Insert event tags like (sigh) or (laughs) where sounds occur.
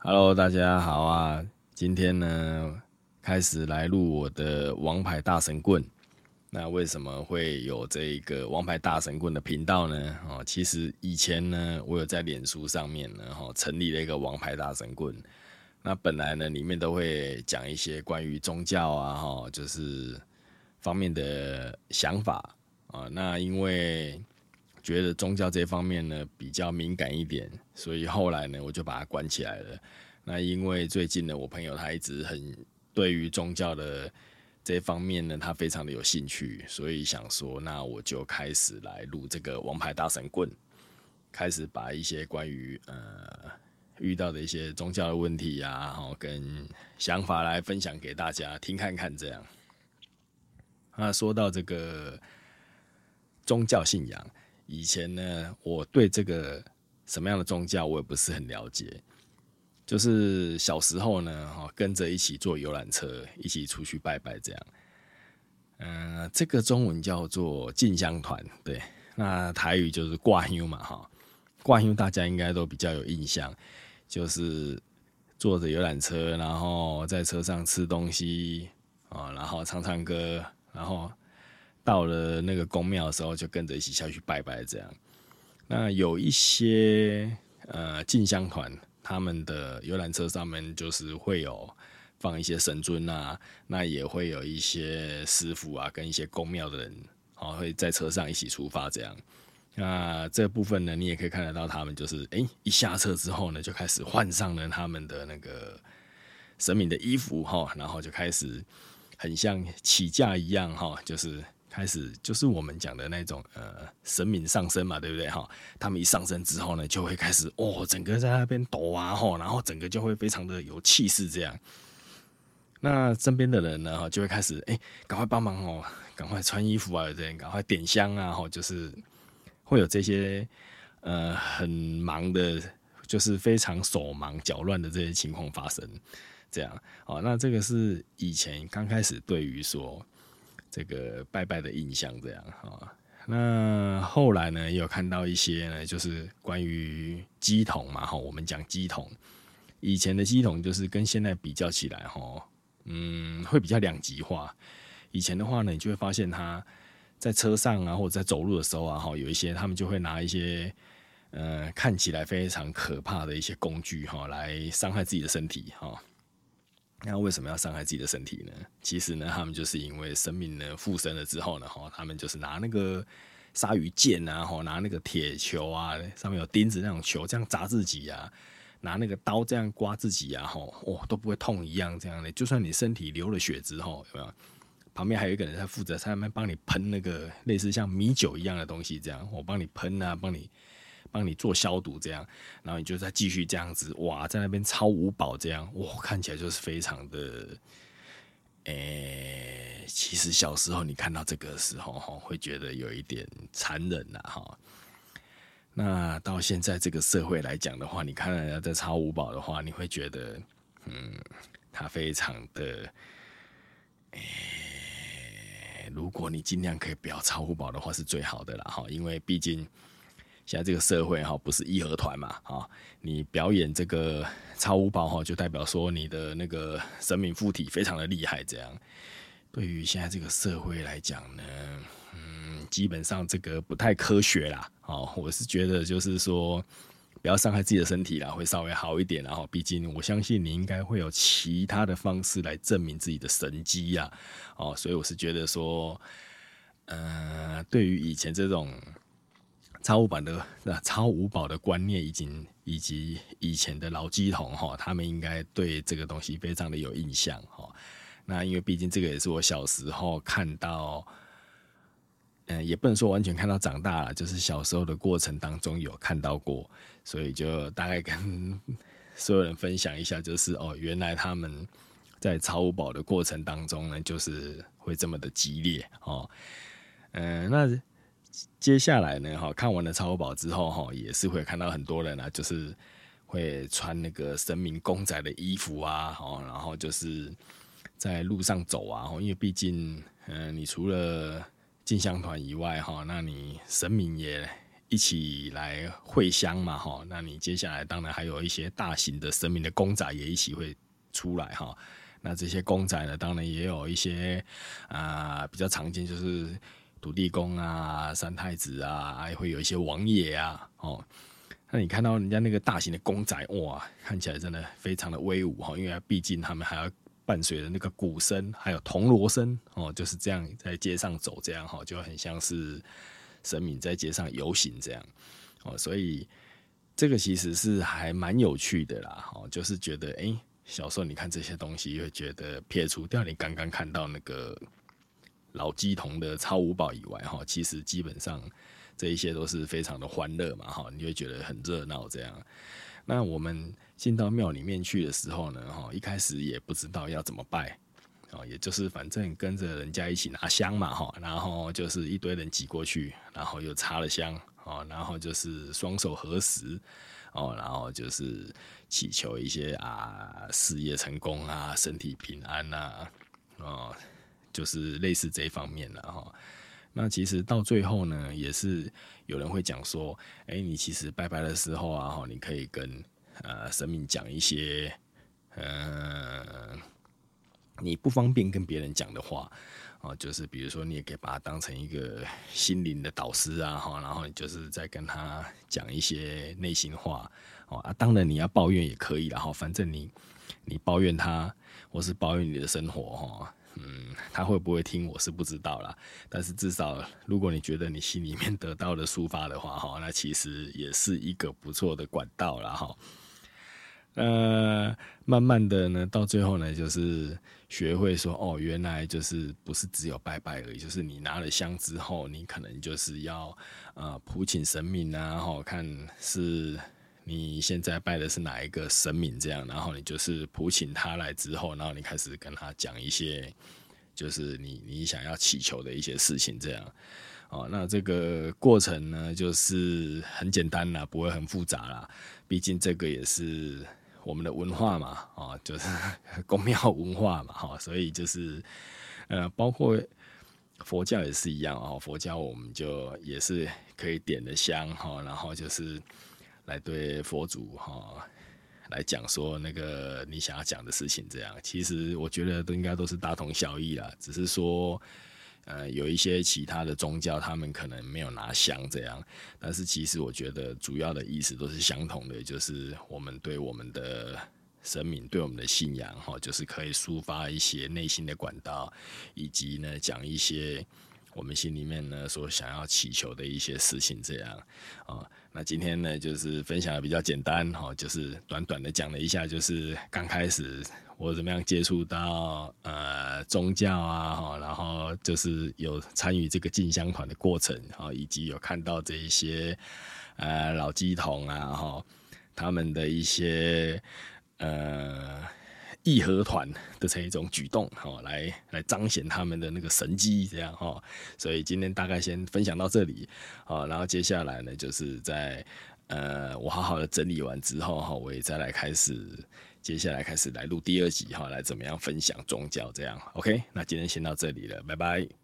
Hello，大家好啊！今天呢，开始来录我的王牌大神棍。那为什么会有这个王牌大神棍的频道呢？哦，其实以前呢，我有在脸书上面呢，哈，成立了一个王牌大神棍。那本来呢，里面都会讲一些关于宗教啊，哈，就是方面的想法啊。那因为觉得宗教这方面呢比较敏感一点，所以后来呢我就把它关起来了。那因为最近呢，我朋友他一直很对于宗教的这方面呢，他非常的有兴趣，所以想说，那我就开始来录这个王牌大神棍，开始把一些关于呃遇到的一些宗教的问题呀，然后跟想法来分享给大家听看看。这样，那说到这个宗教信仰。以前呢，我对这个什么样的宗教我也不是很了解。就是小时候呢，哈，跟着一起坐游览车，一起出去拜拜这样。嗯，这个中文叫做进香团，对。那台语就是挂香嘛，哈，挂香大家应该都比较有印象，就是坐着游览车，然后在车上吃东西啊，然后唱唱歌，然后。到了那个宫庙的时候，就跟着一起下去拜拜。这样，那有一些呃进香团，他们的游览车上面就是会有放一些神尊啊，那也会有一些师傅啊，跟一些宫庙的人，哦会在车上一起出发。这样，那这部分呢，你也可以看得到，他们就是哎一下车之后呢，就开始换上了他们的那个神明的衣服哈，然后就开始很像起驾一样哈，就是。开始就是我们讲的那种呃神明上身嘛，对不对哈？他们一上身之后呢，就会开始哦，整个在那边抖啊吼，然后整个就会非常的有气势这样。那身边的人呢，就会开始哎，赶快帮忙哦，赶快穿衣服啊，这样赶快点香啊，吼，就是会有这些呃很忙的，就是非常手忙脚乱的这些情况发生。这样哦，那这个是以前刚开始对于说。这个拜拜的印象这样哈，那后来呢，也有看到一些呢，就是关于鸡桶嘛哈，我们讲鸡桶，以前的鸡桶就是跟现在比较起来哈，嗯，会比较两极化。以前的话呢，你就会发现他在车上啊，或者在走路的时候啊，哈，有一些他们就会拿一些呃看起来非常可怕的一些工具哈，来伤害自己的身体哈。那为什么要伤害自己的身体呢？其实呢，他们就是因为生命呢附身了之后呢，哈，他们就是拿那个鲨鱼剑啊，哈，拿那个铁球啊，上面有钉子那种球，这样砸自己啊，拿那个刀这样刮自己啊，哈，哦，都不会痛一样这样的。就算你身体流了血之后，有没有？旁边还有一个人在负责在那边帮你喷那个类似像米酒一样的东西，这样我帮你喷啊，帮你。帮你做消毒，这样，然后你就再继续这样子，哇，在那边超五保这样，哇，看起来就是非常的，诶，其实小时候你看到这个时候哈，会觉得有一点残忍呐哈。那到现在这个社会来讲的话，你看人家在超五保的话，你会觉得，嗯，他非常的，诶，如果你尽量可以不要超五保的话，是最好的了哈，因为毕竟。现在这个社会哈，不是义和团嘛，哈，你表演这个超五宝哈，就代表说你的那个神明附体非常的厉害，这样。对于现在这个社会来讲呢，嗯，基本上这个不太科学啦，哦，我是觉得就是说，不要伤害自己的身体啦，会稍微好一点，然后，毕竟我相信你应该会有其他的方式来证明自己的神机呀，哦，所以我是觉得说，呃，对于以前这种。超五版的那超五宝的观念，已经以及以前的老机童哈，他们应该对这个东西非常的有印象哈。那因为毕竟这个也是我小时候看到，嗯，也不能说完全看到长大了，就是小时候的过程当中有看到过，所以就大概跟 (laughs) 所有人分享一下，就是哦，原来他们在超五宝的过程当中呢，就是会这么的激烈哦。嗯，那。接下来呢，哈，看完了超宝之后，哈，也是会看到很多人啊，就是会穿那个神明公仔的衣服啊，哈，然后就是在路上走啊，因为毕竟，嗯，你除了进香团以外，哈，那你神明也一起来会香嘛，哈，那你接下来当然还有一些大型的神明的公仔也一起会出来，哈，那这些公仔呢，当然也有一些啊比较常见，就是土地公啊、三太子啊，还会有一些王爷啊，哦，那你看到人家那个大型的公仔，哇，看起来真的非常的威武，哈，因为毕竟他们还要伴随着那个鼓声，还有铜锣声，哦，就是这样在街上走，这样哈，就很像是。神明在街上游行，这样哦，所以这个其实是还蛮有趣的啦。哦，就是觉得，哎，小时候你看这些东西，会觉得撇除掉你刚刚看到那个老鸡同的超五宝以外，哈，其实基本上这一些都是非常的欢乐嘛，哈，你会觉得很热闹这样。那我们进到庙里面去的时候呢，哈，一开始也不知道要怎么拜。哦，也就是反正跟着人家一起拿香嘛，哈，然后就是一堆人挤过去，然后又插了香，哦，然后就是双手合十，哦，然后就是祈求一些啊事业成功啊，身体平安呐，哦，就是类似这一方面了哈。那其实到最后呢，也是有人会讲说，哎，你其实拜拜的时候啊，哈，你可以跟呃神明讲一些，嗯。你不方便跟别人讲的话，啊，就是比如说，你也可以把它当成一个心灵的导师啊，哈，然后你就是在跟他讲一些内心话，哦啊，当然你要抱怨也可以，然后反正你你抱怨他，或是抱怨你的生活，哈，嗯，他会不会听我是不知道啦，但是至少如果你觉得你心里面得到了抒发的话，哈，那其实也是一个不错的管道了，哈。呃，慢慢的呢，到最后呢，就是学会说，哦，原来就是不是只有拜拜而已，就是你拿了香之后，你可能就是要呃普请神明啊，然后看是你现在拜的是哪一个神明这样，然后你就是普请他来之后，然后你开始跟他讲一些，就是你你想要祈求的一些事情这样，哦，那这个过程呢，就是很简单啦，不会很复杂啦，毕竟这个也是。我们的文化嘛，哦，就是 (laughs) 宫庙文化嘛，哈，所以就是，呃，包括佛教也是一样啊，佛教我们就也是可以点的香哈，然后就是来对佛祖哈来讲说那个你想要讲的事情，这样其实我觉得都应该都是大同小异啦，只是说。呃，有一些其他的宗教，他们可能没有拿香这样，但是其实我觉得主要的意思都是相同的，就是我们对我们的神明、对我们的信仰，哈，就是可以抒发一些内心的管道，以及呢讲一些我们心里面呢所想要祈求的一些事情这样啊。那今天呢，就是分享的比较简单，哈，就是短短的讲了一下，就是刚开始。我怎么样接触到呃宗教啊哈，然后就是有参与这个进香团的过程哈，以及有看到这一些呃老鸡童啊哈，他们的一些呃义和团的这一种举动哈，来来彰显他们的那个神机这样哈，所以今天大概先分享到这里啊，然后接下来呢就是在呃我好好的整理完之后哈，我也再来开始。接下来开始来录第二集哈，来怎么样分享宗教这样？OK，那今天先到这里了，拜拜。